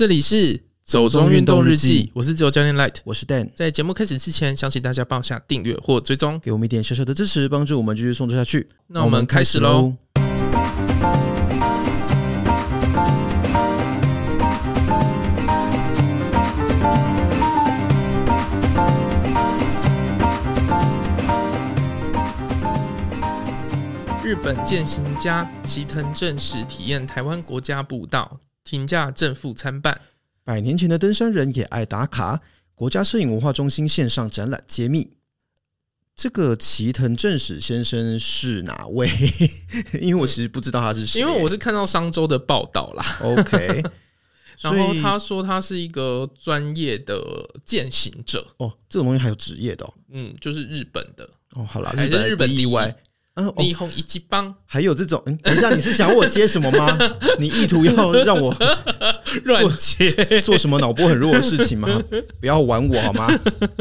这里是走中运动日记，我是自由教练 Light，我是 Dan。在节目开始之前，相信大家帮下订阅或追踪，给我们一点小小的支持，帮助我们继续送出下去。那我们开始喽。日本健行家齐藤正史体验台湾国家步道，评价正负参半。百年前的登山人也爱打卡，国家摄影文化中心线上展览揭秘。这个齐藤正史先生是哪位？因为我其实不知道他是谁，因为我是看到商周的报道啦。OK，然后他说他是一个专业的践行者。哦，这种东西还有职业的哦。嗯，就是日本的。哦，好了，还是日本例外。霓虹一级棒，还有这种，嗯，等一下，你是想我接什么吗？你意图要让我 乱接。做什么脑波很弱的事情吗？不要玩我好吗？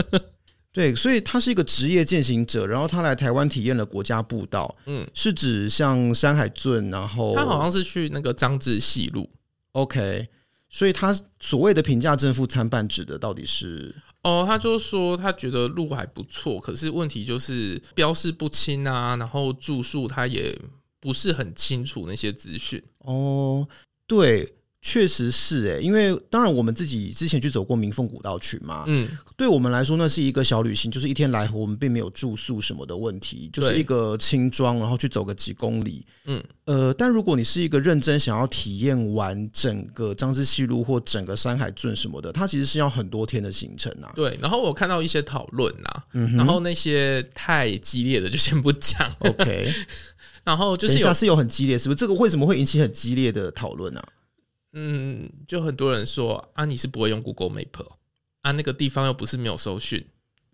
对，所以他是一个职业践行者，然后他来台湾体验了国家步道，嗯，是指像山海圳，然后他好像是去那个张志西路，OK，所以他所谓的评价正负参半，指的到底是？哦，他就说他觉得路还不错，可是问题就是标示不清啊，然后住宿他也不是很清楚那些资讯。哦，对。确实是诶，因为当然我们自己之前去走过明凤古道群嘛，嗯，对我们来说那是一个小旅行，就是一天来回，我们并没有住宿什么的问题，就是一个轻装，然后去走个几公里，嗯，呃，但如果你是一个认真想要体验完整个张之细路或整个山海镇什么的，它其实是要很多天的行程啊。对，然后我看到一些讨论啊，嗯，然后那些太激烈的就先不讲，OK，然后就是等一下是有很激烈，是不是？这个为什么会引起很激烈的讨论呢？嗯，就很多人说啊，你是不会用 Google Map 啊，那个地方又不是没有搜寻。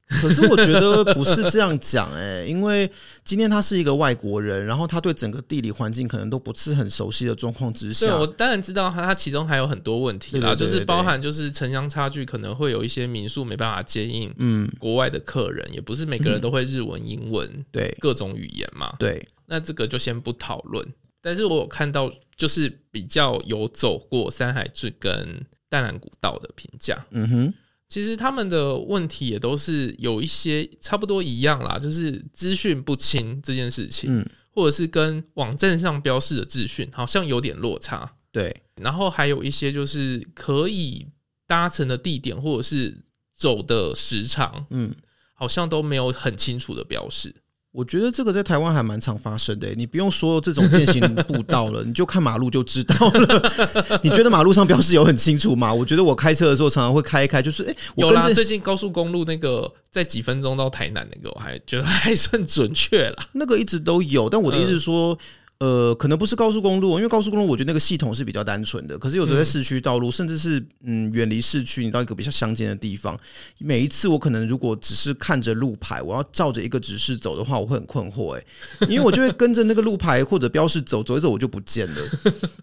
可是我觉得不是这样讲哎，因为今天他是一个外国人，然后他对整个地理环境可能都不是很熟悉的状况之下，对，我当然知道他，他其中还有很多问题啦，就是包含就是城乡差距，可能会有一些民宿没办法接应嗯国外的客人，也不是每个人都会日文、英文对各种语言嘛，对，那这个就先不讨论。但是我有看到。就是比较有走过山海志跟淡蓝古道的评价，嗯哼，其实他们的问题也都是有一些差不多一样啦，就是资讯不清这件事情，嗯，或者是跟网站上标示的资讯好像有点落差，对，然后还有一些就是可以搭乘的地点或者是走的时长，嗯，好像都没有很清楚的标示。我觉得这个在台湾还蛮常发生的，你不用说这种健行步道了，你就看马路就知道了。你觉得马路上标示有很清楚吗？我觉得我开车的时候常常会开一开，就是哎，有啦。最近高速公路那个在几分钟到台南那个，我还觉得还算准确啦。那个一直都有，但我的意思是说。呃，可能不是高速公路，因为高速公路我觉得那个系统是比较单纯的。可是有时候在市区道路，嗯、甚至是嗯远离市区，你到一个比较乡间的地方，每一次我可能如果只是看着路牌，我要照着一个指示走的话，我会很困惑哎，因为我就会跟着那个路牌或者标示走，走一走我就不见了，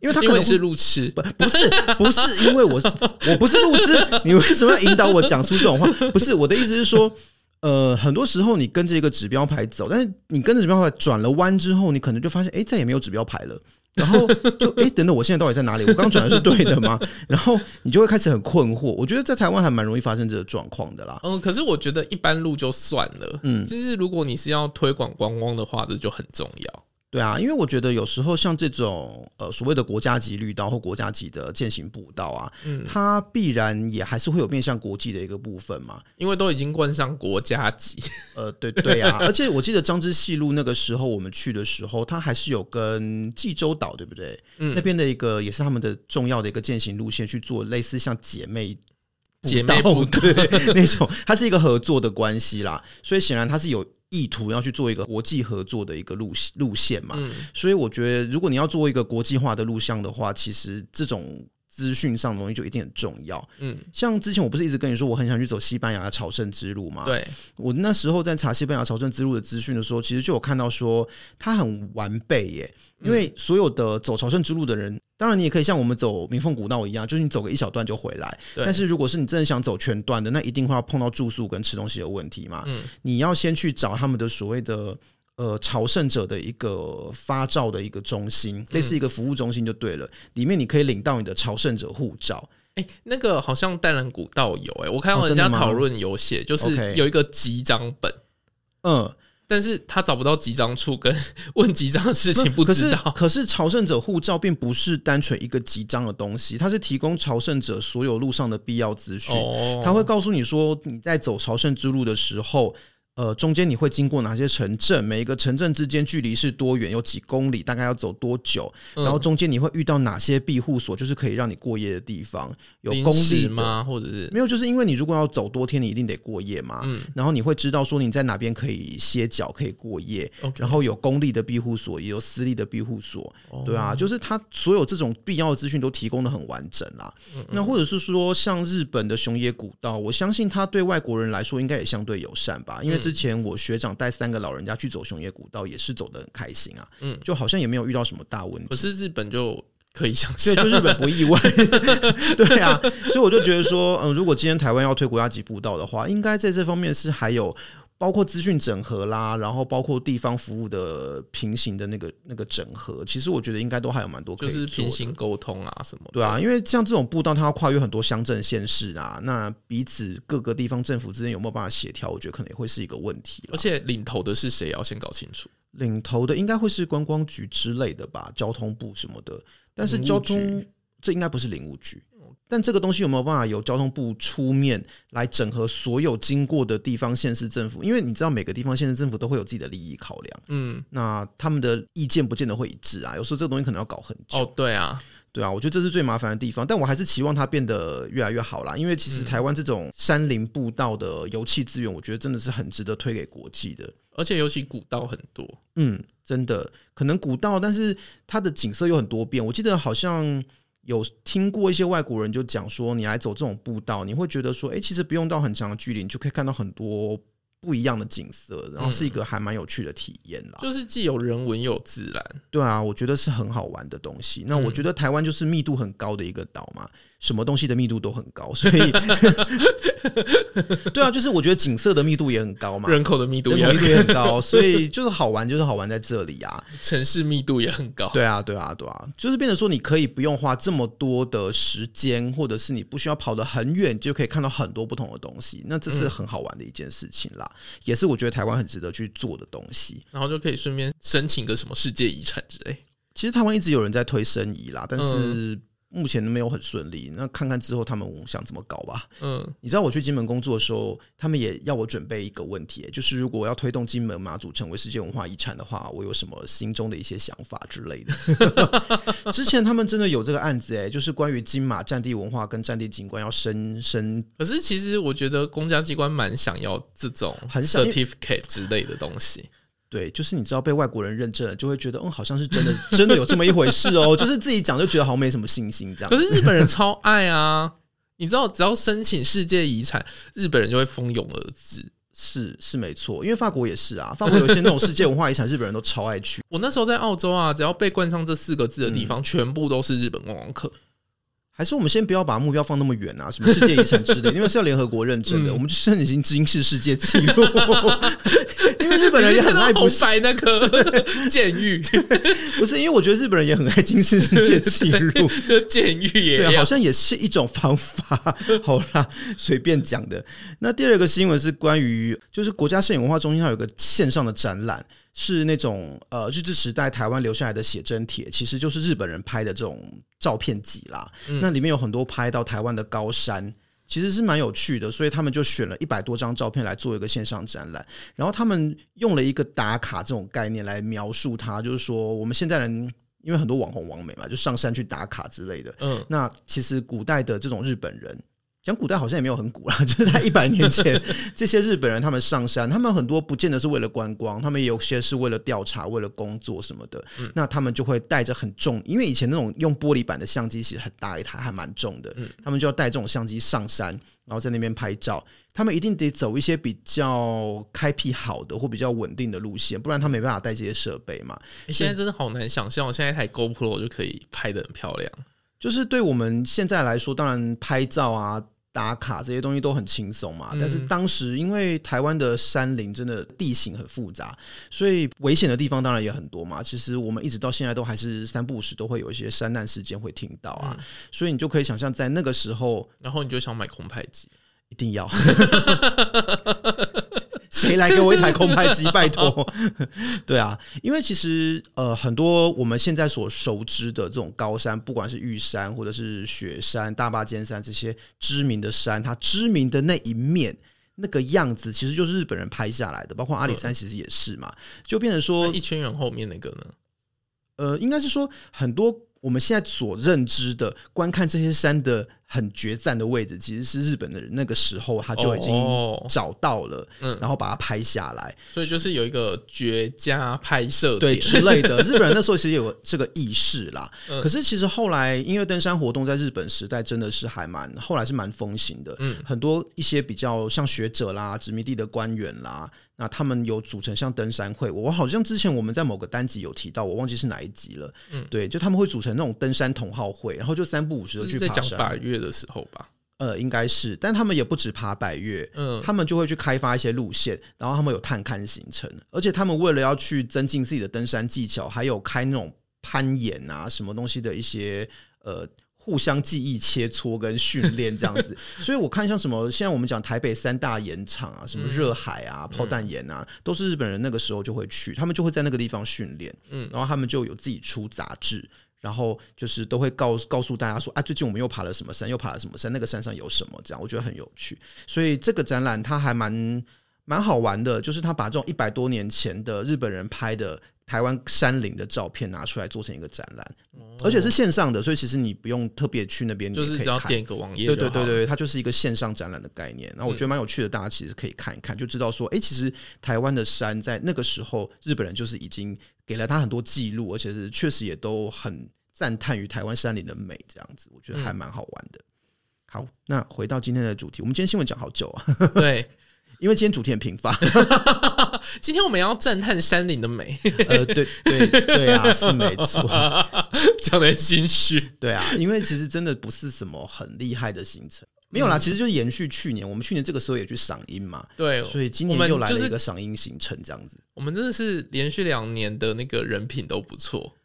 因为他可能是路痴，不不是不是因为我我不是路痴，你为什么要引导我讲出这种话？不是我的意思是说。呃，很多时候你跟着一个指标牌走，但是你跟着指标牌转了弯之后，你可能就发现，哎，再也没有指标牌了。然后就，哎，等等，我现在到底在哪里？我刚转的是对的吗？然后你就会开始很困惑。我觉得在台湾还蛮容易发生这个状况的啦。嗯，可是我觉得一般路就算了，嗯，就是如果你是要推广观光的话，这就很重要。对啊，因为我觉得有时候像这种呃所谓的国家级绿道或国家级的践行步道啊，嗯，它必然也还是会有面向国际的一个部分嘛，因为都已经冠上国家级。呃，对对啊，而且我记得张之细路那个时候我们去的时候，它还是有跟济州岛对不对？嗯，那边的一个也是他们的重要的一个践行路线去做类似像姐妹姐妹对那种，它是一个合作的关系啦，所以显然它是有。意图要去做一个国际合作的一个路路线嘛，嗯，所以我觉得如果你要做一个国际化的路线的话，其实这种资讯上的东西就一定很重要。嗯，像之前我不是一直跟你说我很想去走西班牙的朝圣之路嘛？对，我那时候在查西班牙朝圣之路的资讯的时候，其实就有看到说它很完备耶，因为所有的走朝圣之路的人。当然，你也可以像我们走明凤古道一样，就是你走个一小段就回来。但是如果是你真的想走全段的，那一定会要碰到住宿跟吃东西的问题嘛。嗯，你要先去找他们的所谓的呃朝圣者的一个发照的一个中心，类似一个服务中心就对了。里面你可以领到你的朝圣者护照。哎、欸，那个好像淡兰古道有哎、欸，我看到人家讨论有写，就是有一个集章本，嗯，但是他找不到集章处，跟 问集章的事情不知道。可是，可是朝圣者护照并不是单纯一个集章的东西，它是提供朝圣者所有路上的必要资讯，他、哦、会告诉你说你在走朝圣之路的时候。呃，中间你会经过哪些城镇？每一个城镇之间距离是多远？有几公里？大概要走多久？嗯、然后中间你会遇到哪些庇护所？就是可以让你过夜的地方？有公里吗？或者是没有？就是因为你如果要走多天，你一定得过夜嘛。嗯。然后你会知道说你在哪边可以歇脚，可以过夜。然后有公立的庇护所，也有私立的庇护所。哦、对啊，就是它所有这种必要的资讯都提供的很完整啦。嗯嗯，那或者是说，像日本的熊野古道，我相信它对外国人来说应该也相对友善吧，因为。之前我学长带三个老人家去走熊野古道，也是走得很开心啊。嗯，就好像也没有遇到什么大问题。可是日本就可以想象，对，就日本不意外。对啊，所以我就觉得说，嗯，如果今天台湾要推国家级步道的话，应该在这方面是还有。包括资讯整合啦，然后包括地方服务的平行的那个那个整合，其实我觉得应该都还有蛮多可以做的，就是平行沟通啊什么的。对啊，因为像这种步道，它要跨越很多乡镇县市啊，那彼此各个地方政府之间有没有办法协调？我觉得可能也会是一个问题。而且领头的是谁，要先搞清楚。领头的应该会是观光局之类的吧，交通部什么的。但是交通这应该不是领务局。但这个东西有没有办法由交通部出面来整合所有经过的地方县市政府？因为你知道每个地方县市政府都会有自己的利益考量，嗯，那他们的意见不见得会一致啊。有时候这个东西可能要搞很久。哦，对啊，对啊，我觉得这是最麻烦的地方。但我还是期望它变得越来越好啦，因为其实台湾这种山林步道的油气资源，我觉得真的是很值得推给国际的。而且尤其古道很多，嗯，真的可能古道，但是它的景色又很多变。我记得好像。有听过一些外国人就讲说，你来走这种步道，你会觉得说，哎、欸，其实不用到很长的距离，你就可以看到很多不一样的景色，然后是一个还蛮有趣的体验啦、嗯。就是既有人文又有自然，对啊，我觉得是很好玩的东西。那我觉得台湾就是密度很高的一个岛嘛。什么东西的密度都很高，所以 对啊，就是我觉得景色的密度也很高嘛，人口的密度也很高，所以就是好玩，就是好玩在这里啊。城市密度也很高，对啊，对啊，对啊，就是变成说你可以不用花这么多的时间，或者是你不需要跑得很远，就可以看到很多不同的东西。那这是很好玩的一件事情啦，嗯、也是我觉得台湾很值得去做的东西。然后就可以顺便申请个什么世界遗产之类。其实台湾一直有人在推申遗啦，但是、嗯。目前都没有很顺利，那看看之后他们想怎么搞吧。嗯，你知道我去金门工作的时候，他们也要我准备一个问题，就是如果要推动金门马祖成为世界文化遗产的话，我有什么心中的一些想法之类的。之前他们真的有这个案子，哎，就是关于金马战地文化跟战地景观要升升。可是其实我觉得公家机关蛮想要这种 certificate 之类的东西。对，就是你知道被外国人认证了，就会觉得嗯，好像是真的，真的有这么一回事哦。就是自己讲就觉得好像没什么信心这样。可是日本人超爱啊，你知道，只要申请世界遗产，日本人就会蜂拥而至。是是没错，因为法国也是啊，法国有些那种世界文化遗产，日本人都超爱去。我那时候在澳洲啊，只要被冠上这四个字的地方，嗯、全部都是日本观光客。还是我们先不要把目标放那么远啊，什么世界遗产之类，因为是要联合国认证的，嗯、我们就现在已经金氏世界纪录。因为日本人也很爱不白 那个监狱，不是因为我觉得日本人也很爱金氏世界纪录，就监狱也对，好像也是一种方法。好啦，随便讲的。那第二个新闻是关于，就是国家摄影文化中心它有个线上的展览。是那种呃日治时代台湾留下来的写真帖，其实就是日本人拍的这种照片集啦。嗯、那里面有很多拍到台湾的高山，其实是蛮有趣的，所以他们就选了一百多张照片来做一个线上展览。然后他们用了一个打卡这种概念来描述它，就是说我们现在人因为很多网红网美嘛，就上山去打卡之类的。嗯，那其实古代的这种日本人。讲古代好像也没有很古啦，就是在一百年前，这些日本人他们上山，他们很多不见得是为了观光，他们有些是为了调查、为了工作什么的。嗯、那他们就会带着很重，因为以前那种用玻璃板的相机其实很大一台，还蛮重的。嗯、他们就要带这种相机上山，然后在那边拍照。他们一定得走一些比较开辟好的或比较稳定的路线，不然他没办法带这些设备嘛。现在真的好难想象，我现在一台 GoPro 就可以拍的很漂亮。就是对我们现在来说，当然拍照啊。打卡这些东西都很轻松嘛。但是当时因为台湾的山林真的地形很复杂，所以危险的地方当然也很多嘛。其实我们一直到现在都还是三不五时都会有一些山难事件会听到啊。所以你就可以想象在那个时候，然后你就想买空拍机，一定要。谁来给我一台空拍机？拜托，对啊，因为其实呃，很多我们现在所熟知的这种高山，不管是玉山或者是雪山、大霸尖山这些知名的山，它知名的那一面那个样子，其实就是日本人拍下来的。包括阿里山，其实也是嘛，就变成说一圈人后面那个呢？呃，应该是说很多我们现在所认知的观看这些山的。很决战的位置，其实是日本的人那个时候他就已经找到了，嗯，然后把它拍下来，所以就是有一个绝佳拍摄对之类的。日本人那时候其实有这个意识啦，可是其实后来音乐登山活动在日本时代真的是还蛮后来是蛮风行的，嗯，很多一些比较像学者啦、殖民地的官员啦，那他们有组成像登山会，我好像之前我们在某个单集有提到，我忘记是哪一集了，嗯，对，就他们会组成那种登山同好会，然后就三不五时的去爬山。的时候吧，呃，应该是，但他们也不止爬百越，嗯，他们就会去开发一些路线，然后他们有探勘行程，而且他们为了要去增进自己的登山技巧，还有开那种攀岩啊什么东西的一些呃互相记忆切磋跟训练这样子，所以我看像什么现在我们讲台北三大盐场啊，什么热海啊、炮弹岩啊，都是日本人那个时候就会去，他们就会在那个地方训练，嗯，然后他们就有自己出杂志。然后就是都会告告诉大家说啊，最近我们又爬了什么山，又爬了什么山，那个山上有什么，这样我觉得很有趣。所以这个展览它还蛮蛮好玩的，就是他把这种一百多年前的日本人拍的台湾山林的照片拿出来做成一个展览，而且是线上的，所以其实你不用特别去那边，就是只要点一个网页，对对对对，它就是一个线上展览的概念。然后我觉得蛮有趣的，大家其实可以看一看，就知道说，哎，其实台湾的山在那个时候，日本人就是已经。给了他很多记录，而且是确实也都很赞叹于台湾山林的美，这样子，我觉得还蛮好玩的。好，那回到今天的主题，我们今天新闻讲好久啊。对，因为今天主题很贫乏。今天我们要赞叹山林的美。呃，对对对啊，是没错，讲的心虚。对啊，因为其实真的不是什么很厉害的行程。没有啦，其实就是延续去年，我们去年这个时候也去赏樱嘛，对，所以今年又来了一个赏樱行程，这样子。我们真的是连续两年的那个人品都不错，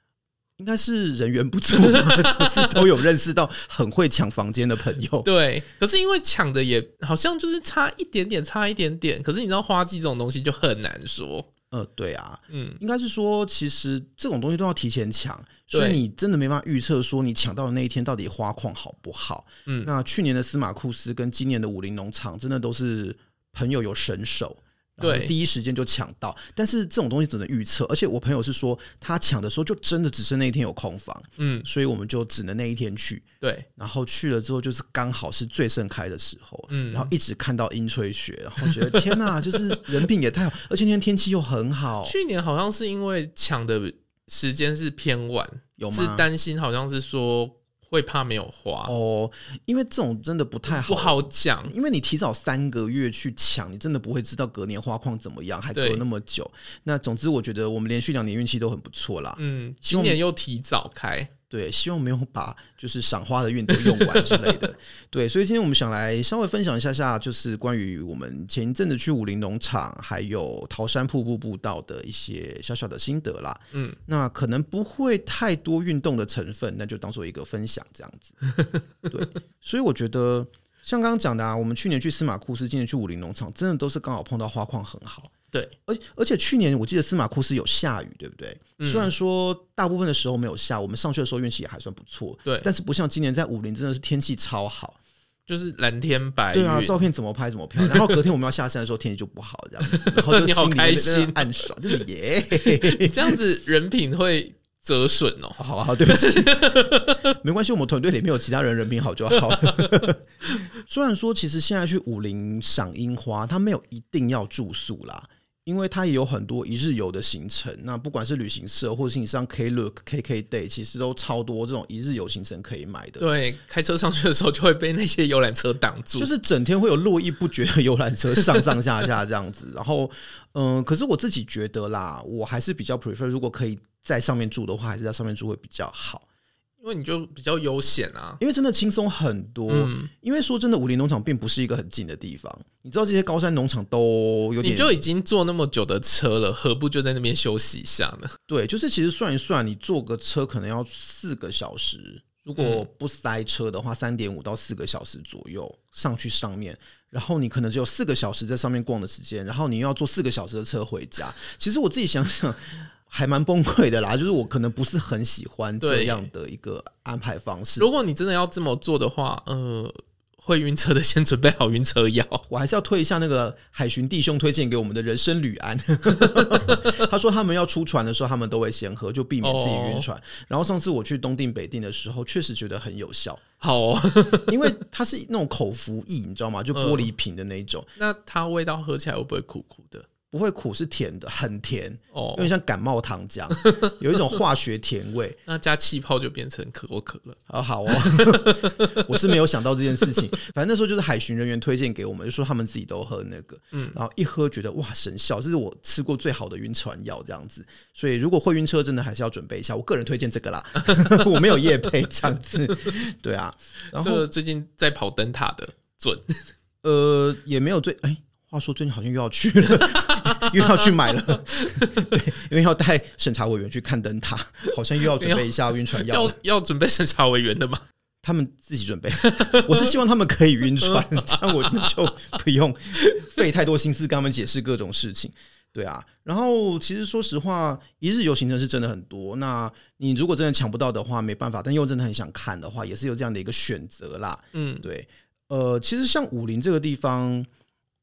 应该是人缘不错，就是都有认识到很会抢房间的朋友。对，可是因为抢的也好像就是差一点点，差一点点。可是你知道花季这种东西就很难说。呃，对啊，嗯，应该是说，其实这种东西都要提前抢，所以你真的没办法预测说你抢到的那一天到底花况好不好。嗯，那去年的司马库斯跟今年的武林农场，真的都是朋友有神手。对，第一时间就抢到，但是这种东西只能预测，而且我朋友是说他抢的时候就真的只剩那一天有空房，嗯，所以我们就只能那一天去，对，然后去了之后就是刚好是最盛开的时候，嗯，然后一直看到樱吹雪，然后觉得天哪，就是人品也太好，而且那天天气又很好。去年好像是因为抢的时间是偏晚，有吗？是担心好像是说。会怕没有花哦，因为这种真的不太好，不好讲。因为你提早三个月去抢，你真的不会知道隔年花况怎么样，还隔那么久。那总之，我觉得我们连续两年运气都很不错啦。嗯，今年又提早开。对，希望没有把就是赏花的运都用完之类的。对，所以今天我们想来稍微分享一下下，就是关于我们前一阵子去武林农场还有桃山瀑布步道的一些小小的心得啦。嗯，那可能不会太多运动的成分，那就当做一个分享这样子。对，所以我觉得像刚刚讲的啊，我们去年去司马库斯，今年去武林农场，真的都是刚好碰到花况很好。对，而而且去年我记得司马库斯有下雨，对不对？嗯、虽然说大部分的时候没有下，我们上去的时候运气也还算不错。对，但是不像今年在武林，真的是天气超好，就是蓝天白云。对啊，照片怎么拍怎么漂亮。然后隔天我们要下山的时候，天气就不好，这样子，然后就 心里你好开心，暗爽，就是耶。你这样子人品会折损哦。好好，对不起，没关系，我们团队里面有其他人人品好就好。虽然说，其实现在去武陵赏樱花，它没有一定要住宿啦。因为它也有很多一日游的行程，那不管是旅行社或者是你上 Klook、KKday，其实都超多这种一日游行程可以买的。对，开车上去的时候就会被那些游览车挡住，就是整天会有络绎不绝的游览车上上下下这样子。然后，嗯，可是我自己觉得啦，我还是比较 prefer，如果可以在上面住的话，还是在上面住会比较好。因为你就比较悠闲啊，因为真的轻松很多。嗯、因为说真的，武林农场并不是一个很近的地方。你知道这些高山农场都有点，你就已经坐那么久的车了，何不就在那边休息一下呢？对，就是其实算一算，你坐个车可能要四个小时，如果不塞车的话，三点五到四个小时左右上去上面，然后你可能只有四个小时在上面逛的时间，然后你又要坐四个小时的车回家。其实我自己想想。还蛮崩溃的啦，就是我可能不是很喜欢这样的一个安排方式。如果你真的要这么做的话，呃，会晕车的先准备好晕车药。我还是要推一下那个海巡弟兄推荐给我们的人参旅安。他说他们要出船的时候，他们都会先喝，就避免自己晕船。哦、然后上次我去东定北定的时候，确实觉得很有效。好、哦，因为它是那种口服液，你知道吗？就玻璃瓶的那种。呃、那它味道喝起来会不会苦苦的？不会苦，是甜的，很甜哦，有点像感冒糖浆，有一种化学甜味。那加气泡就变成可口可乐。好好哦，我是没有想到这件事情。反正那时候就是海巡人员推荐给我们，就说他们自己都喝那个，嗯，然后一喝觉得哇神效，这是我吃过最好的晕船药这样子。所以如果会晕车，真的还是要准备一下。我个人推荐这个啦，我没有夜配这样子。对啊，然后最近在跑灯塔的准，呃，也没有最哎。话说最近好像又要去了，又要去买了，对，因为要带审查委员去看灯塔，好像又要准备一下晕船药。要要准备审查委员的吗？他们自己准备。我是希望他们可以晕船，这样我们就不用费太多心思跟他们解释各种事情。对啊，然后其实说实话，一日游行程是真的很多。那你如果真的抢不到的话，没办法，但又真的很想看的话，也是有这样的一个选择啦。嗯，对，呃，其实像武陵这个地方。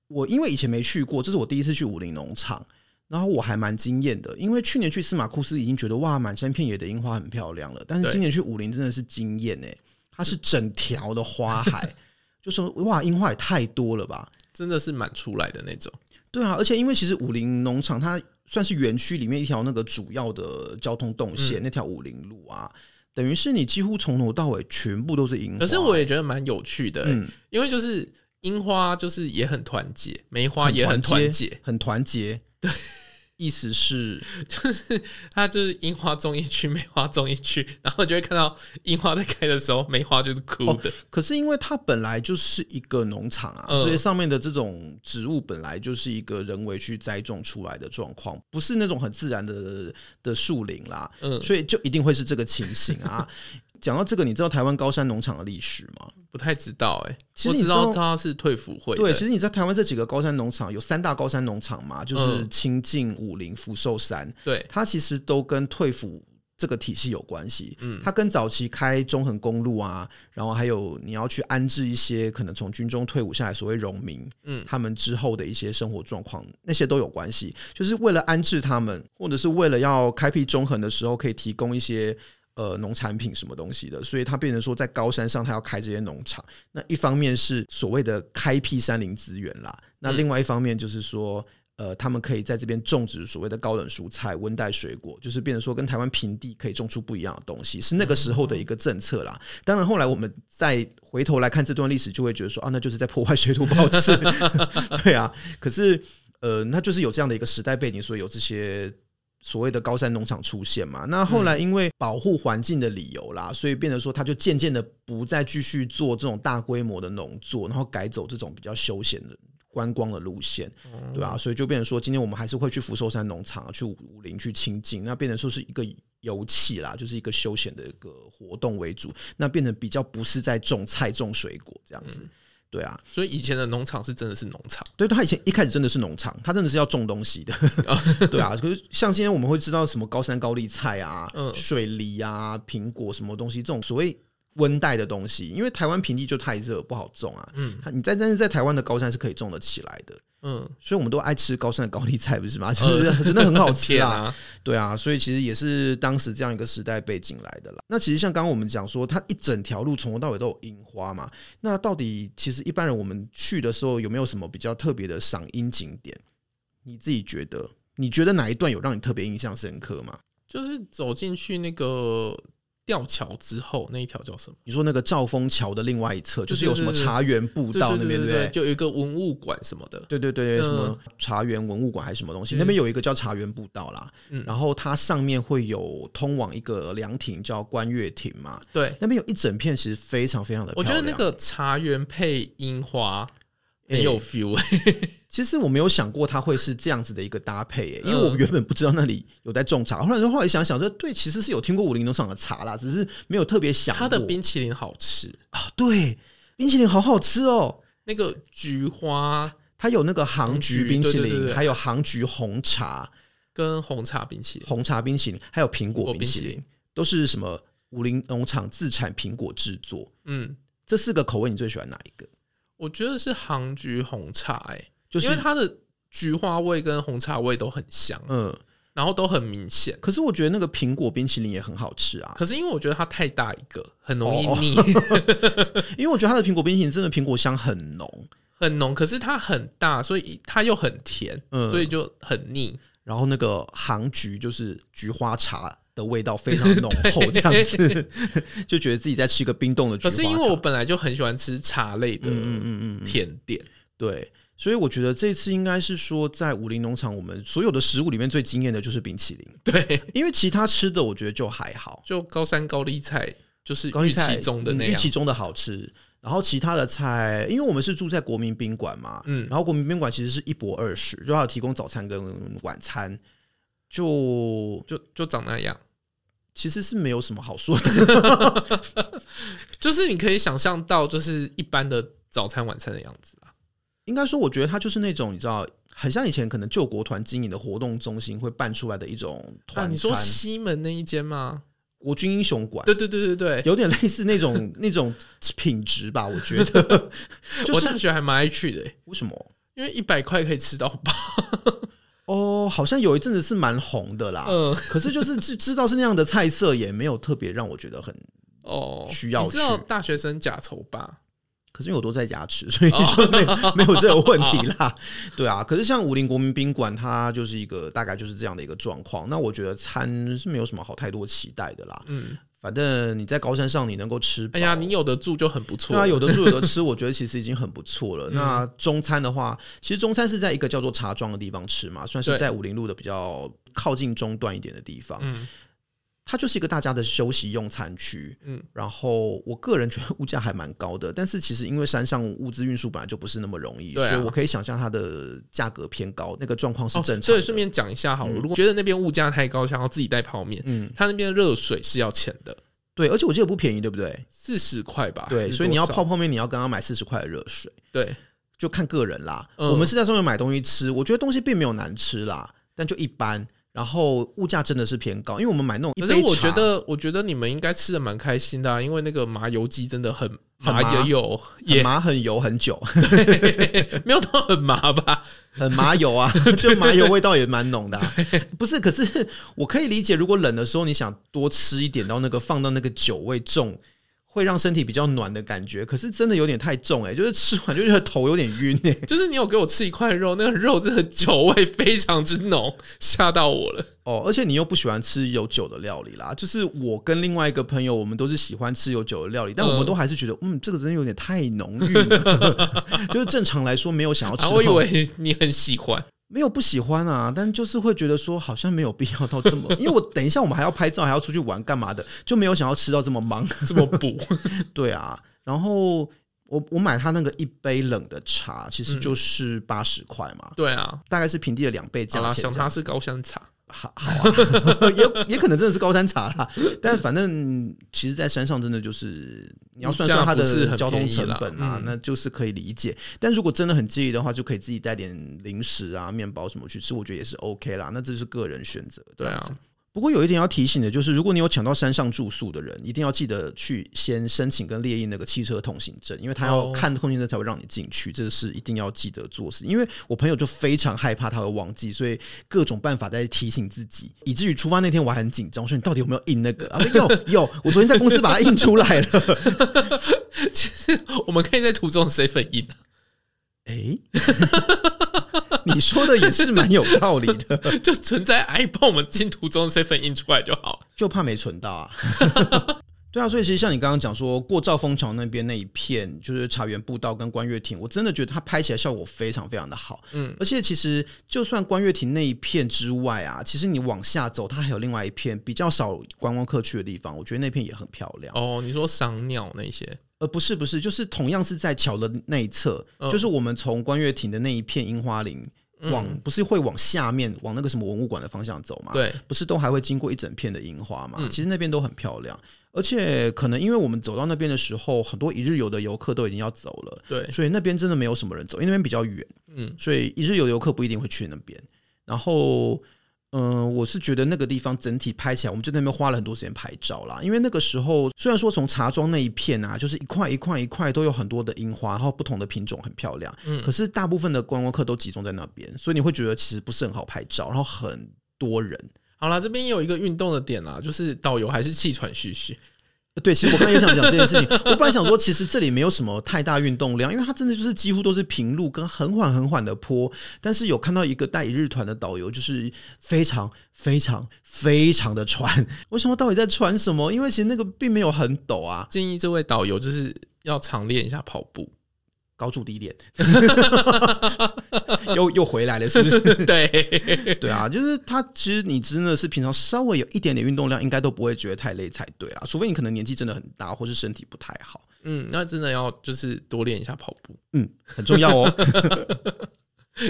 我因为以前没去过，这是我第一次去武林农场，然后我还蛮惊艳的。因为去年去司马库斯已经觉得哇，满山遍野的樱花很漂亮了，但是今年去武林真的是惊艳哎，它是整条的花海，就说哇，樱花也太多了吧，真的是满出来的那种。对啊，而且因为其实武林农场它算是园区里面一条那个主要的交通动线，嗯、那条武林路啊，等于是你几乎从头到尾全部都是樱花。可是我也觉得蛮有趣的，嗯，因为就是。樱花就是也很团结，梅花也很团结，很团结。对，意思是 就是它就是樱花种一区，梅花种一区，然后就会看到樱花在开的时候，梅花就是枯的。哦，可是因为它本来就是一个农场啊，嗯，所以上面的这种植物本来就是一个人为去栽种出来的状况，不是那种很自然的的树林啦。嗯，所以就一定会是这个情形啊。讲到这个，你知道台湾高山农场的历史吗？不太知道哎、欸，其实你知道它是退辅会。对，其实你在台湾这几个高山农场有三大高山农场嘛，就是清境、武陵、福寿山。对，它其实都跟退辅这个体系有关系。嗯，它跟早期开中横公路啊，然后还有你要去安置一些可能从军中退伍下来所谓荣民，嗯，他们之后的一些生活状况，那些都有关系。就是为了安置他们，或者是为了要开辟中横的时候，可以提供一些。呃，农产品什么东西的，所以它变成说在高山上，它要开这些农场。那一方面是所谓的开辟山林资源啦，那另外一方面就是说，呃，他们可以在这边种植所谓的高冷蔬菜、温带水果，就是变成说跟台湾平地可以种出不一样的东西，是那个时候的一个政策啦。当然后来我们再回头来看这段历史，就会觉得说啊，那就是在破坏水土保持。对啊，可是呃，那就是有这样的一个时代背景，所以有这些。所谓的高山农场出现嘛，那后来因为保护环境的理由啦，所以变得说他就渐渐的不再继续做这种大规模的农作，然后改走这种比较休闲的观光的路线，对吧？所以就变成说，今天我们还是会去福寿山农场、去武林去清境，那变成说是一个游憩啦，就是一个休闲的一个活动为主，那变成比较不是在种菜种水果这样子。对啊，所以以前的农场是真的是农场，对，他以前一开始真的是农场，他真的是要种东西的，对啊。可是像今天我们会知道什么高山高丽菜啊、嗯水梨啊、苹果什么东西，这种所谓温带的东西，因为台湾平地就太热，不好种啊。嗯，你在但是在台湾的高山是可以种得起来的。嗯，所以我们都爱吃高山的高丽菜，不是吗？其 实真的很好吃 啊，对啊，所以其实也是当时这样一个时代背景来的啦。那其实像刚刚我们讲说，它一整条路从头到尾都有樱花嘛。那到底其实一般人我们去的时候有没有什么比较特别的赏樱景点？你自己觉得？你觉得哪一段有让你特别印象深刻吗？就是走进去那个吊桥之后那一条叫什么？你说那个兆丰桥的另外一侧，就是有什么茶园步道那边，对不对？就有一个文物馆什么的。对对对，什么茶园文物馆还是什么东西？那边有一个叫茶园步道啦。然后它上面会有通往一个凉亭，叫观月亭嘛。对，那边有一整片，其实非常非常的漂亮。我觉得那个茶园配樱花很有 feel。其实我没有想过它会是这样子的一个搭配，因为我原本不知道那里有在种茶。后来说后来想想说，对，其实是有听过武林农场的茶啦，只是没有特别想。它的冰淇淋好吃啊，对，冰淇淋好好吃哦。那个菊花，它有那个杭菊冰淇淋，还有杭菊红茶跟红茶冰淇淋，红茶冰淇淋还有苹果冰淇淋，都是什么武林农场自产苹果制作。嗯，这四个口味你最喜欢哪一个？我觉得是杭菊红茶，哎。就是因为它的菊花味跟红茶味都很香，嗯，然后都很明显。可是我觉得那个苹果冰淇淋也很好吃啊。可是因为我觉得它太大一个，很容易腻。因为我觉得它的苹果冰淇淋真的苹果香很浓，很浓。可是它很大，所以它又很甜，所以就很腻。然后那个杭菊就是菊花茶的味道非常浓厚，这样子 就觉得自己在吃一个冰冻的菊花茶。可是因为我本来就很喜欢吃茶类的，嗯嗯嗯，甜点，对。所以我觉得这次应该是说，在武林农场，我们所有的食物里面最惊艳的就是冰淇淋。对，因为其他吃的我觉得就还好，就高山高丽菜就是预期中的那样，预期中的好吃。然后其他的菜，因为我们是住在国民宾馆嘛，嗯，然后国民宾馆其实是一博二十，就还有提供早餐跟晚餐，就就就长那样，其实是没有什么好说的，就是你可以想象到，就是一般的早餐晚餐的样子啊。应该说，我觉得它就是那种你知道，很像以前可能救国团经营的活动中心会办出来的一种团餐。你说西门那一间吗？国军英雄馆。对对对对对，有点类似那种 那种品质吧？我觉得。我大学还蛮爱去的。为什么？因为一百块可以吃到饱。哦，好像有一阵子是蛮红的啦。嗯。可是就是知知道是那样的菜色，也没有特别让我觉得很哦需要去。你知道大学生假愁吧？可是因为我都在家吃，所以就没没有这个问题啦。对啊，可是像武林国民宾馆，它就是一个大概就是这样的一个状况。那我觉得餐是没有什么好太多期待的啦。嗯，反正你在高山上，你能够吃，哎呀，你有得住就很不错。对啊，有得住有得吃，我觉得其实已经很不错了。那中餐的话，其实中餐是在一个叫做茶庄的地方吃嘛，算是在武林路的比较靠近中段一点的地方。嗯。它就是一个大家的休息用餐区，嗯，然后我个人觉得物价还蛮高的，但是其实因为山上物资运输本来就不是那么容易，所以我可以想象它的价格偏高，那个状况是正常的。所以顺便讲一下好了，如果觉得那边物价太高，想要自己带泡面，嗯，它那边的热水是要钱的，对，而且我记得不便宜，对不对？四十块吧，对，所以你要泡泡面，你要刚刚买四十块的热水，对，就看个人啦。我们是在上面买东西吃，我觉得东西并没有难吃啦，但就一般。然后物价真的是偏高，因为我们买那种一杯茶，可是我觉得，我觉得你们应该吃的蛮开心的啊，因为那个麻油鸡真的很麻也有，也麻很油很久，没有到很麻吧？很麻油啊，就麻油味道也蛮浓的啊。不是，可是我可以理解，如果冷的时候你想多吃一点，然后那个放到那个酒味重。会让身体比较暖的感觉，可是真的有点太重哎、欸，就是吃完就觉得头有点晕哎、欸。就是你有给我吃一块肉，那个肉真的酒味非常之浓，吓到我了。哦，而且你又不喜欢吃有酒的料理啦。就是我跟另外一个朋友，我们都是喜欢吃有酒的料理，但我们都还是觉得，嗯，这个真的有点太浓郁了。就是正常来说，没有想要吃、啊。我以为你很喜欢。没有不喜欢啊，但就是会觉得说好像没有必要到这么，因为我等一下我们还要拍照，还要出去玩干嘛的，就没有想要吃到这么忙 这么补。对啊，然后我我买他那个一杯冷的茶，其实就是八十块嘛。对啊，大概是平地的两倍价钱。想它是高山茶。好，好啊，也也可能真的是高山茶啦。但反正其实，在山上真的就是你要算算它的交通成本啊，那就是可以理解。但如果真的很介意的话，就可以自己带点零食啊、面包什么去吃，我觉得也是 OK 啦。那这是个人选择，对啊。不过有一点要提醒的，就是如果你有抢到山上住宿的人，一定要记得去先申请跟列印那个汽车通行证，因为他要看通行证才会让你进去，这个是一定要记得做事。因为我朋友就非常害怕他会忘记，所以各种办法在提醒自己，以至于出发那天我还很紧张，我说你到底有没有印那个？啊，有有，我昨天在公司把它印出来了。其实我们可以在途中 seven 印。哎。你说的也是蛮有道理的，就存在 iPhone 我们进途中 seven 印出来就好，就怕没存到啊。对啊，所以其实像你刚刚讲说过兆丰桥那边那一片，就是茶园步道跟观月亭，我真的觉得它拍起来效果非常非常的好。嗯，而且其实就算观月亭那一片之外啊，其实你往下走，它还有另外一片比较少观光客去的地方，我觉得那片也很漂亮。哦，你说赏鸟那些？呃，不是不是，就是同样是在桥的那一侧，嗯、就是我们从观月亭的那一片樱花林。往不是会往下面往那个什么文物馆的方向走嘛？对，不是都还会经过一整片的樱花嘛？其实那边都很漂亮，而且可能因为我们走到那边的时候，很多一日游的游客都已经要走了，对，所以那边真的没有什么人走，因为那边比较远，嗯，所以一日游游客不一定会去那边，然后。嗯，我是觉得那个地方整体拍起来，我们就在那边花了很多时间拍照啦。因为那个时候虽然说从茶庄那一片啊，就是一块一块一块都有很多的樱花，然后不同的品种很漂亮，嗯，可是大部分的观光客都集中在那边，所以你会觉得其实不是很好拍照，然后很多人。好啦，这边也有一个运动的点啦，就是导游还是气喘吁吁。对，其实我刚才也想讲这件事情。我本来想说，其实这里没有什么太大运动量，因为它真的就是几乎都是平路跟很缓很缓的坡。但是有看到一个带一日团的导游，就是非常非常非常的喘。为什么，到底在喘什么？因为其实那个并没有很陡啊。建议这位导游就是要常练一下跑步。高筑低点，又又回来了，是不是？对 对啊，就是他。其实你真的是平常稍微有一点点运动量，应该都不会觉得太累才对啊。除非你可能年纪真的很大，或是身体不太好。嗯，那真的要就是多练一下跑步，嗯，很重要哦。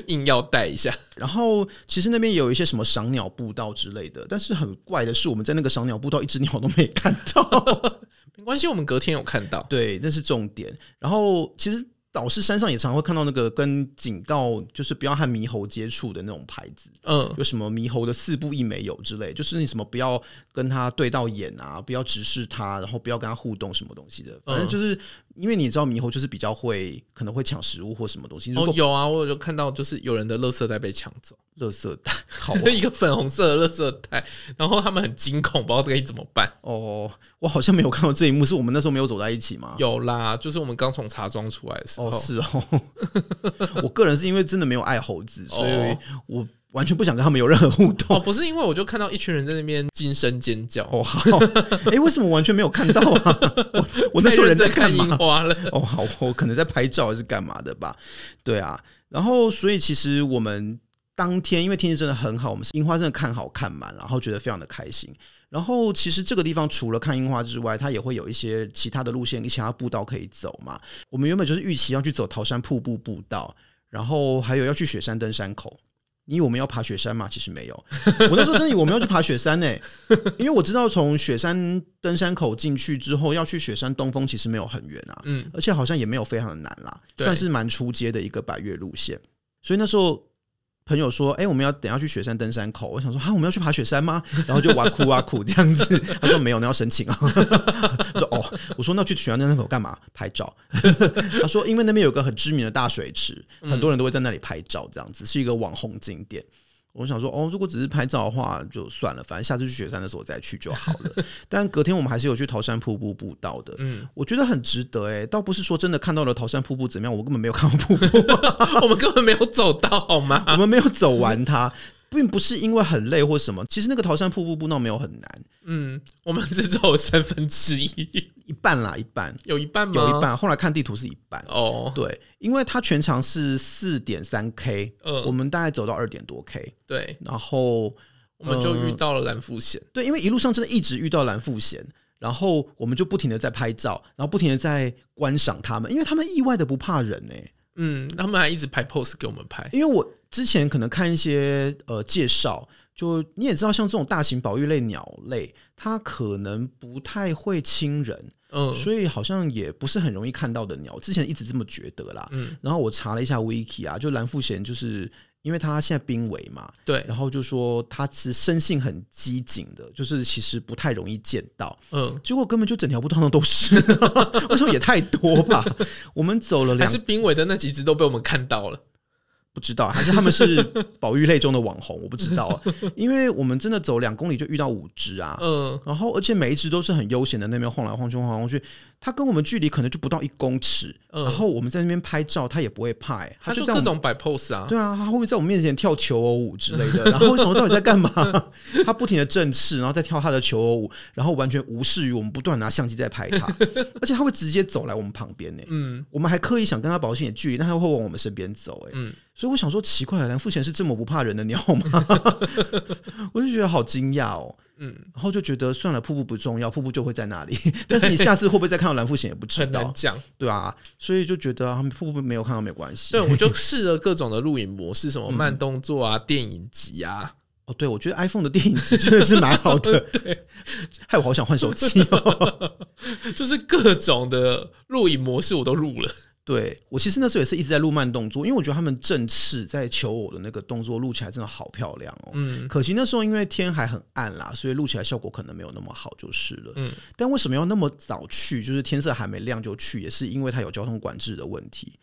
硬要带一下。然后其实那边有一些什么赏鸟步道之类的，但是很怪的是，我们在那个赏鸟步道一只鸟都没看到。没关系，我们隔天有看到。对，那是重点。然后其实。导师山上也常常会看到那个跟警告，就是不要和猕猴接触的那种牌子。嗯，有什么猕猴的四不一没有之类，就是你什么不要跟他对到眼啊，不要直视他，然后不要跟他互动什么东西的。反正就是因为你知道猕猴就是比较会可能会抢食物或什么东西。哦，有啊，我有看到就是有人的垃圾袋被抢走。垃圾袋，好，一个粉红色的垃圾袋，然后他们很惊恐，不知道这该怎么办。哦，我好像没有看到这一幕，是我们那时候没有走在一起吗？有啦，就是我们刚从茶庄出来的时候。哦，是哦。我个人是因为真的没有爱猴子，所以我完全不想跟他们有任何互动。哦，不是因为我就看到一群人在那边惊声尖叫。哦，好。哎、欸，为什么完全没有看到啊？我我那时候人在看樱花了。哦，好，我可能在拍照还是干嘛的吧？对啊，然后所以其实我们。当天因为天气真的很好，我们樱花真的看好看满，然后觉得非常的开心。然后其实这个地方除了看樱花之外，它也会有一些其他的路线、其他步道可以走嘛。我们原本就是预期要去走桃山瀑布步道，然后还有要去雪山登山口。你以为我们要爬雪山吗？其实没有。我那时候真的以为我们要去爬雪山呢、欸，因为我知道从雪山登山口进去之后要去雪山东峰其实没有很远啊，嗯，而且好像也没有非常的难啦，算是蛮出街的一个百越路线。所以那时候。朋友说：“哎、我们要等下去雪山登山口。”我想说：“啊，我们要去爬雪山吗？”然后就哇哭哇哭这样子。他说：“没有，那要申请啊。”他说：“哦。”我说：“那去雪山登山口干嘛？拍照。”他说：“因为那边有个很知名的大水池，很多人都会在那里拍照，这样子是一个网红景点。”我想说，哦，如果只是拍照的话，就算了，反正下次去雪山的时候再去就好了。但隔天我们还是有去桃山瀑布步道的，嗯，我觉得很值得哎、欸。倒不是说真的看到了桃山瀑布怎么样，我根本没有看到瀑布，我们根本没有走到，好吗？我们没有走完它。并不是因为很累或什么，其实那个桃山瀑布步道没有很难。嗯，我们只走三分之一，一半啦，一半有一半吗？有一半。后来看地图是一半哦，对，因为它全长是四点三 K，嗯，我们大概走到二点多 K，对，然后我们就遇到了蓝腹鷴，对，因为一路上真的一直遇到蓝富贤，然后我们就不停的在拍照，然后不停的在观赏他们，因为他们意外的不怕人呢、欸。嗯，他们还一直拍 pose 给我们拍，因为我之前可能看一些呃介绍，就你也知道，像这种大型保育类鸟类，它可能不太会亲人，嗯，所以好像也不是很容易看到的鸟。之前一直这么觉得啦，嗯，然后我查了一下 wiki 啊，就蓝腹鷴就是。因为他现在濒危嘛，对，然后就说他是生性很机警的，就是其实不太容易见到，嗯，结果根本就整条步道上都是，为什么也太多吧？我们走了两，还是濒危的那几只都被我们看到了，不知道，还是他们是保育类中的网红，我不知道。因为我们真的走两公里就遇到五只啊，嗯，然后而且每一只都是很悠闲的那边晃来晃去，晃来晃去。它跟我们距离可能就不到一公尺，然后我们在那边拍照，它也不会怕，哎，它就各种摆 pose 啊，对啊，它后面在我们面前跳求偶舞之类的，然后我想说到底在干嘛？它不停的振翅，然后再跳它的求偶舞，然后完全无视于我们不断拿相机在拍它，而且它会直接走来我们旁边呢，嗯，我们还刻意想跟它保持点距离，但它会往我们身边走，哎，嗯。所以我想说，奇怪，蓝富贤是这么不怕人的鸟吗？我就觉得好惊讶哦。嗯，然后就觉得算了，瀑布不重要，瀑布就会在那里。但是你 下次会不会再看到蓝富贤也不知道，很难讲，对啊，所以就觉得他们瀑布没有看到没关系。对，我就 试了各种的录影模式，什么慢动作啊、嗯、电影集啊。哦，对，我觉得 iPhone 的电影级真的是蛮好的。对，害我好想换手机哦。就是各种的录影模式我都录了。对，我其实那时候也是一直在录慢动作，因为我觉得他们振翅在求偶的那个动作录起来真的好漂亮哦。嗯，可惜那时候因为天还很暗啦，所以录起来效果可能没有那么好就是了。嗯，但为什么要那么早去？就是天色还没亮就去，也是因为它有交通管制的问题。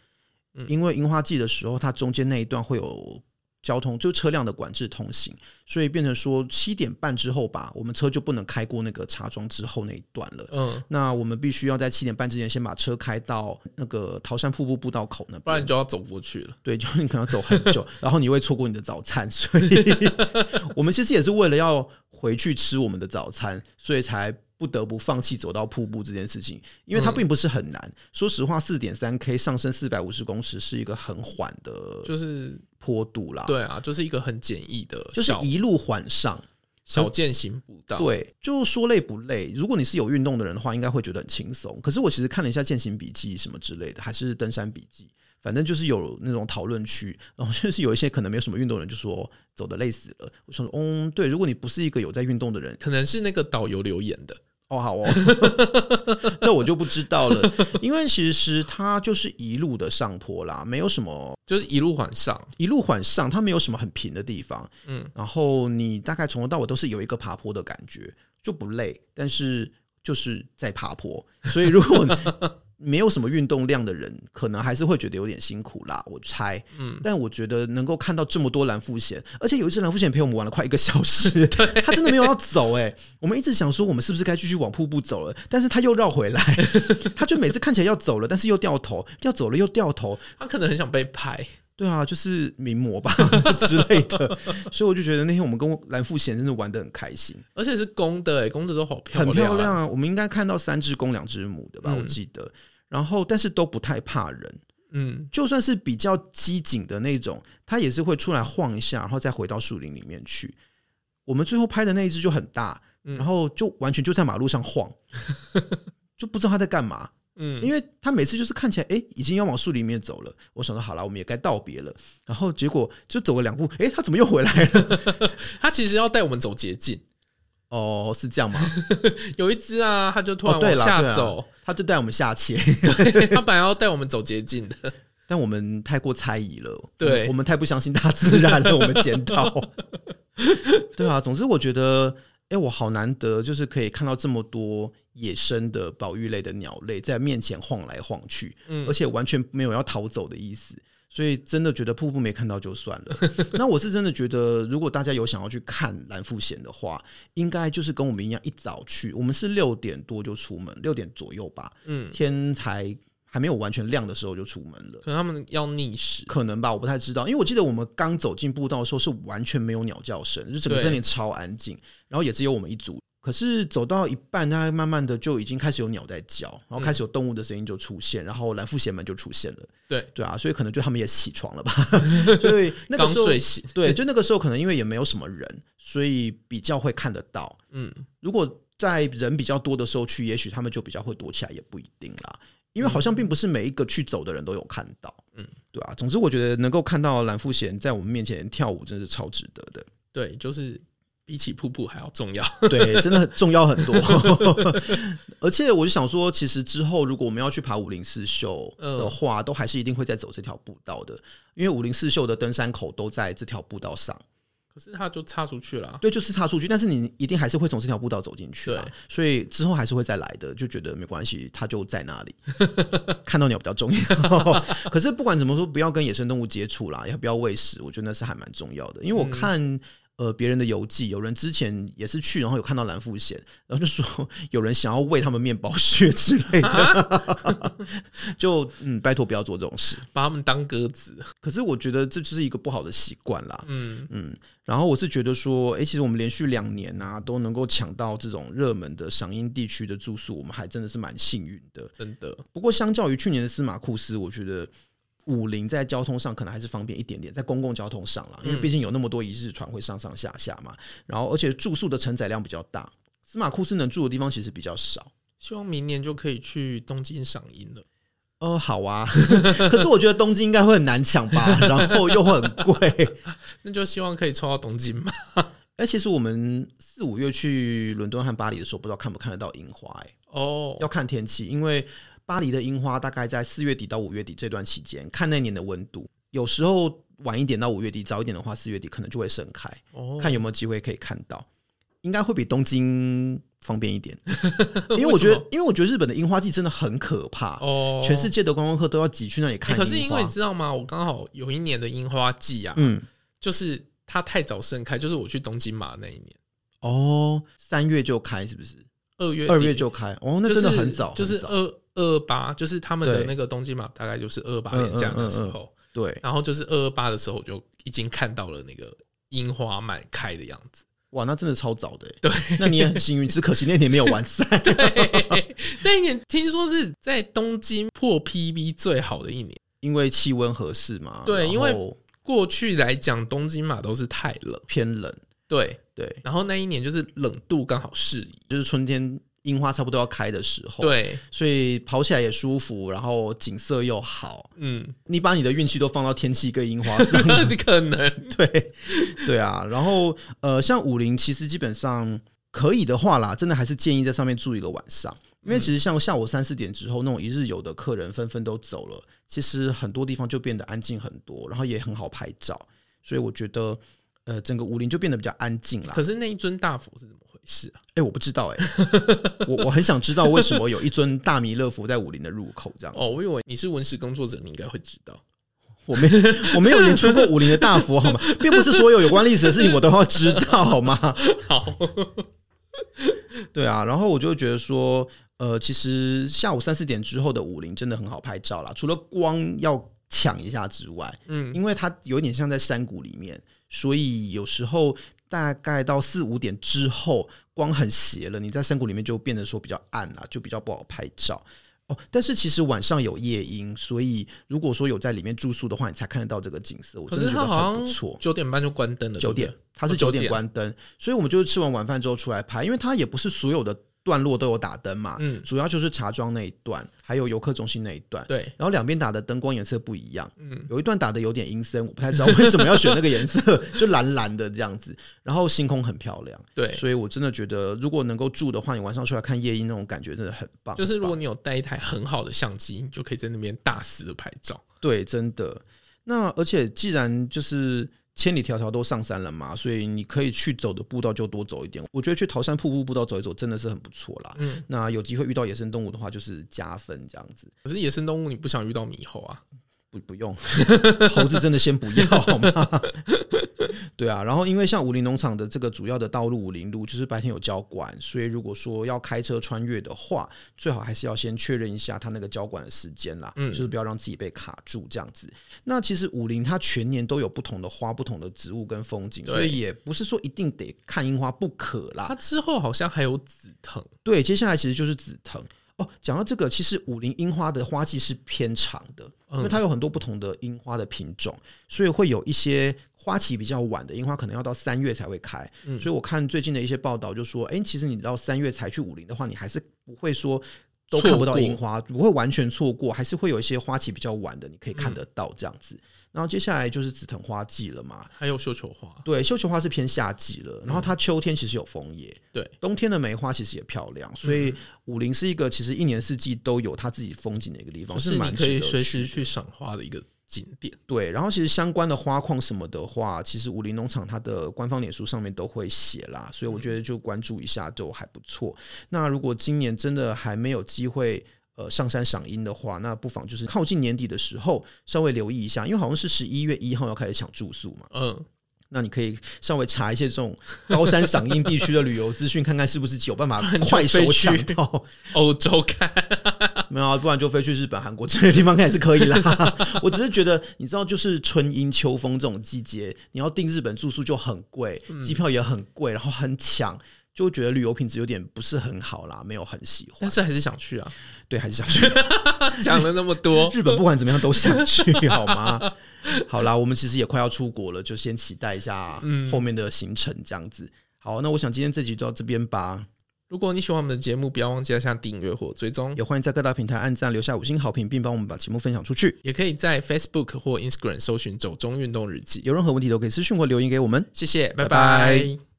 嗯，因为樱花季的时候，它中间那一段会有。交通就车辆的管制通行，所以变成说七点半之后吧，我们车就不能开过那个茶庄之后那一段了。嗯，那我们必须要在七点半之前先把车开到那个桃山瀑布步道口那边，不然你就要走过去了。对，就你可能要走很久，然后你会错过你的早餐。所以，我们其实也是为了要回去吃我们的早餐，所以才。不得不放弃走到瀑布这件事情，因为它并不是很难。嗯、说实话，四点三 K 上升四百五十公尺是一个很缓的，就是坡度啦。对啊，就是一个很简易的，就是一路缓上小健行步道。对，就说累不累？如果你是有运动的人的话，应该会觉得很轻松。可是我其实看了一下健行笔记什么之类的，还是登山笔记。反正就是有那种讨论区，然后就是有一些可能没有什么运动的人就说走的累死了。我想说，嗯，对，如果你不是一个有在运动的人，可能是那个导游留言的。哦，好哦，这我就不知道了，因为其实它就是一路的上坡啦，没有什么，就是一路缓上，一路缓上，它没有什么很平的地方，嗯，然后你大概从头到尾都是有一个爬坡的感觉，就不累，但是就是在爬坡，所以如果。没有什么运动量的人，可能还是会觉得有点辛苦啦。我猜，嗯，但我觉得能够看到这么多蓝腹鷴，而且有一只蓝腹鷴陪我们玩了快一个小时，对，他真的没有要走哎、欸。我们一直想说，我们是不是该继续往瀑布走了？但是他又绕回来，他就每次看起来要走了，但是又掉头，要走了又掉头。他可能很想被拍，对啊，就是名模吧 之类的。所以我就觉得那天我们跟蓝富贤真的玩得很开心，而且是公的哎、欸，公的都好漂亮，很漂亮啊。我们应该看到三只公两只母的吧？嗯、我记得。然后，但是都不太怕人，嗯，就算是比较机警的那种，它也是会出来晃一下，然后再回到树林里面去。我们最后拍的那一只就很大，然后就完全就在马路上晃，就不知道它在干嘛，嗯，因为它每次就是看起来，哎，已经要往树林里面走了。我想说，好了，我们也该道别了。然后结果就走了两步，哎，它怎么又回来了？它其实要带我们走捷径。哦，是这样吗？有一只啊，它就突然往下走，哦啊、他就带我们下切。对，它本来要带我们走捷径的，但我们太过猜疑了。对我，我们太不相信大自然了，我们检讨。对啊，总之我觉得，哎、欸，我好难得，就是可以看到这么多野生的保育类的鸟类在面前晃来晃去，嗯，而且完全没有要逃走的意思。所以真的觉得瀑布没看到就算了。那我是真的觉得，如果大家有想要去看蓝富贤的话，应该就是跟我们一样一早去。我们是六点多就出门，六点左右吧。嗯，天才还没有完全亮的时候就出门了。可能他们要逆时，可能吧，我不太知道。因为我记得我们刚走进步道的时候是完全没有鸟叫声，就整个森林超安静，然后也只有我们一组。可是走到一半，它慢慢的就已经开始有鸟在叫，然后开始有动物的声音就出现，然后蓝腹鷴们就出现了。对对啊，所以可能就他们也起床了吧？所以那个时候，对，就那个时候可能因为也没有什么人，所以比较会看得到。嗯，如果在人比较多的时候去，也许他们就比较会躲起来，也不一定啦。因为好像并不是每一个去走的人都有看到。嗯，对啊。总之，我觉得能够看到蓝腹鷴在我们面前跳舞，真是超值得的。对，就是。比起瀑布还要重要，对，真的很重要很多。而且我就想说，其实之后如果我们要去爬武陵四秀的话，都还是一定会再走这条步道的，因为武陵四秀的登山口都在这条步道上。可是它就插出去了，对，就是插出去，但是你一定还是会从这条步道走进去，对，所以之后还是会再来的，就觉得没关系，它就在那里，看到鸟比较重要。可是不管怎么说，不要跟野生动物接触啦，也不要喂食，我觉得那是还蛮重要的，因为我看。嗯呃，别人的游记，有人之前也是去，然后有看到蓝富贤，然后就说 有人想要喂他们面包屑之类的，啊、就嗯，拜托不要做这种事，把他们当鸽子。可是我觉得这就是一个不好的习惯啦。嗯嗯，然后我是觉得说，哎、欸，其实我们连续两年啊都能够抢到这种热门的赏樱地区的住宿，我们还真的是蛮幸运的，真的。不过相较于去年的司马库斯，我觉得。武陵在交通上可能还是方便一点点，在公共交通上了，因为毕竟有那么多一日船会上上下下嘛。然后，而且住宿的承载量比较大，司马库斯能住的地方其实比较少。希望明年就可以去东京赏樱了。哦，好啊，可是我觉得东京应该会很难抢吧，然后又很贵，那就希望可以抽到东京吧。哎，其实我们四五月去伦敦和巴黎的时候，不知道看不看得到樱花？哎，哦，要看天气，因为。巴黎的樱花大概在四月底到五月底这段期间，看那年的温度，有时候晚一点到五月底，早一点的话四月底可能就会盛开。哦，看有没有机会可以看到，应该会比东京方便一点。因为我觉得，因为我觉得日本的樱花季真的很可怕哦，全世界的观光客都要挤去那里看。可是因为你知道吗？我刚好有一年的樱花季啊，嗯，就是它太早盛开，就是我去东京嘛那一年。哦，三月就开是不是？二月二月就开哦，那真的很早，就是二。二二八就是他们的那个东京马，大概就是二二八连假的时候，对，然后就是二二八的时候，我就已经看到了那个樱花满开的样子。哇，那真的超早的，对，那你也很幸运，只可惜那年没有完赛。对，那一年听说是在东京破 PB 最好的一年，因为气温合适嘛。对，因为过去来讲东京马都是太冷，偏冷。对对，然后那一年就是冷度刚好适宜，就是春天。樱花差不多要开的时候，对，所以跑起来也舒服，然后景色又好。嗯，你把你的运气都放到天气跟樱花上，可能 对对啊。然后呃，像武陵其实基本上可以的话啦，真的还是建议在上面住一个晚上，因为其实像下午三四点之后，那种一日游的客人纷纷都走了，其实很多地方就变得安静很多，然后也很好拍照，所以我觉得呃，整个武陵就变得比较安静啦。可是那一尊大佛是怎么？是啊，哎、欸，我不知道哎、欸，我我很想知道为什么有一尊大弥勒佛在武林的入口这样。哦，我以为你是文史工作者，你应该会知道。我没我没有研究过武林的大佛好吗？并不是所有有关历史的事情我都要知道好吗？好，对啊，然后我就觉得说，呃，其实下午三四点之后的武林真的很好拍照啦，除了光要抢一下之外，嗯，因为它有点像在山谷里面，所以有时候。大概到四五点之后，光很斜了，你在山谷里面就变得说比较暗啊，就比较不好拍照哦。但是其实晚上有夜莺，所以如果说有在里面住宿的话，你才看得到这个景色。我真的觉得很不错。九点半就关灯了，九点，它是九点关灯，所以我们就是吃完晚饭之后出来拍，因为它也不是所有的。段落都有打灯嘛，嗯，主要就是茶庄那一段，还有游客中心那一段，对，然后两边打的灯光颜色不一样，嗯，有一段打的有点阴森，我不太知道为什么要选那个颜色，就蓝蓝的这样子，然后星空很漂亮，对，所以我真的觉得如果能够住的话，你晚上出来看夜莺那种感觉真的很棒，就是如果你有带一台很好的相机，你就可以在那边大肆的拍照，对，真的。那而且既然就是。千里迢迢都上山了嘛，所以你可以去走的步道就多走一点。我觉得去桃山瀑布步道走一走真的是很不错啦。嗯，那有机会遇到野生动物的话，就是加分这样子。可是野生动物你不想遇到猕猴啊？不不用，猴子真的先不要好吗？对啊，然后因为像武林农场的这个主要的道路武林路，就是白天有交管，所以如果说要开车穿越的话，最好还是要先确认一下它那个交管的时间啦，嗯，就是不要让自己被卡住这样子。那其实武林它全年都有不同的花、不同的植物跟风景，所以也不是说一定得看樱花不可啦。它之后好像还有紫藤，对，接下来其实就是紫藤。哦，讲到这个，其实武陵樱花的花季是偏长的，因为它有很多不同的樱花的品种，所以会有一些花期比较晚的樱花，可能要到三月才会开。所以我看最近的一些报道就说，哎，其实你到三月才去武陵的话，你还是不会说都看不到樱花，不会完全错过，还是会有一些花期比较晚的，你可以看得到这样子。然后接下来就是紫藤花季了嘛，还有绣球花。对，绣球花是偏夏季了。然后它秋天其实有枫叶，对，冬天的梅花其实也漂亮。所以武陵是一个其实一年四季都有它自己风景的一个地方，是蛮可以随时去赏花的一个景点。对，然后其实相关的花况什么的话，其实武林农场它的官方脸书上面都会写啦，所以我觉得就关注一下就还不错。那如果今年真的还没有机会呃上山赏樱的话，那不妨就是靠近年底的时候稍微留意一下，因为好像是十一月一号要开始抢住宿嘛。嗯。那你可以稍微查一些这种高山赏樱地区的旅游资讯，看看是不是有办法快手抢到欧洲看。没有啊，不然就飞去日本、韩国这些地方看也是可以啦。我只是觉得，你知道，就是春樱、秋风这种季节，你要订日本住宿就很贵，机票也很贵，然后很抢，就觉得旅游品质有点不是很好啦，没有很喜欢。但是还是想去啊，对，还是想去。讲了那么多，日本不管怎么样都想去，好吗？好啦，我们其实也快要出国了，就先期待一下后面的行程，这样子。好，那我想今天这集就到这边吧。如果你喜欢我们的节目，不要忘记按下订阅或追踪，也欢迎在各大平台按赞、留下五星好评，并帮我们把节目分享出去。也可以在 Facebook 或 Instagram 搜寻“走中运动日记”。有任何问题都可以私讯或留言给我们。谢谢，拜拜。拜拜。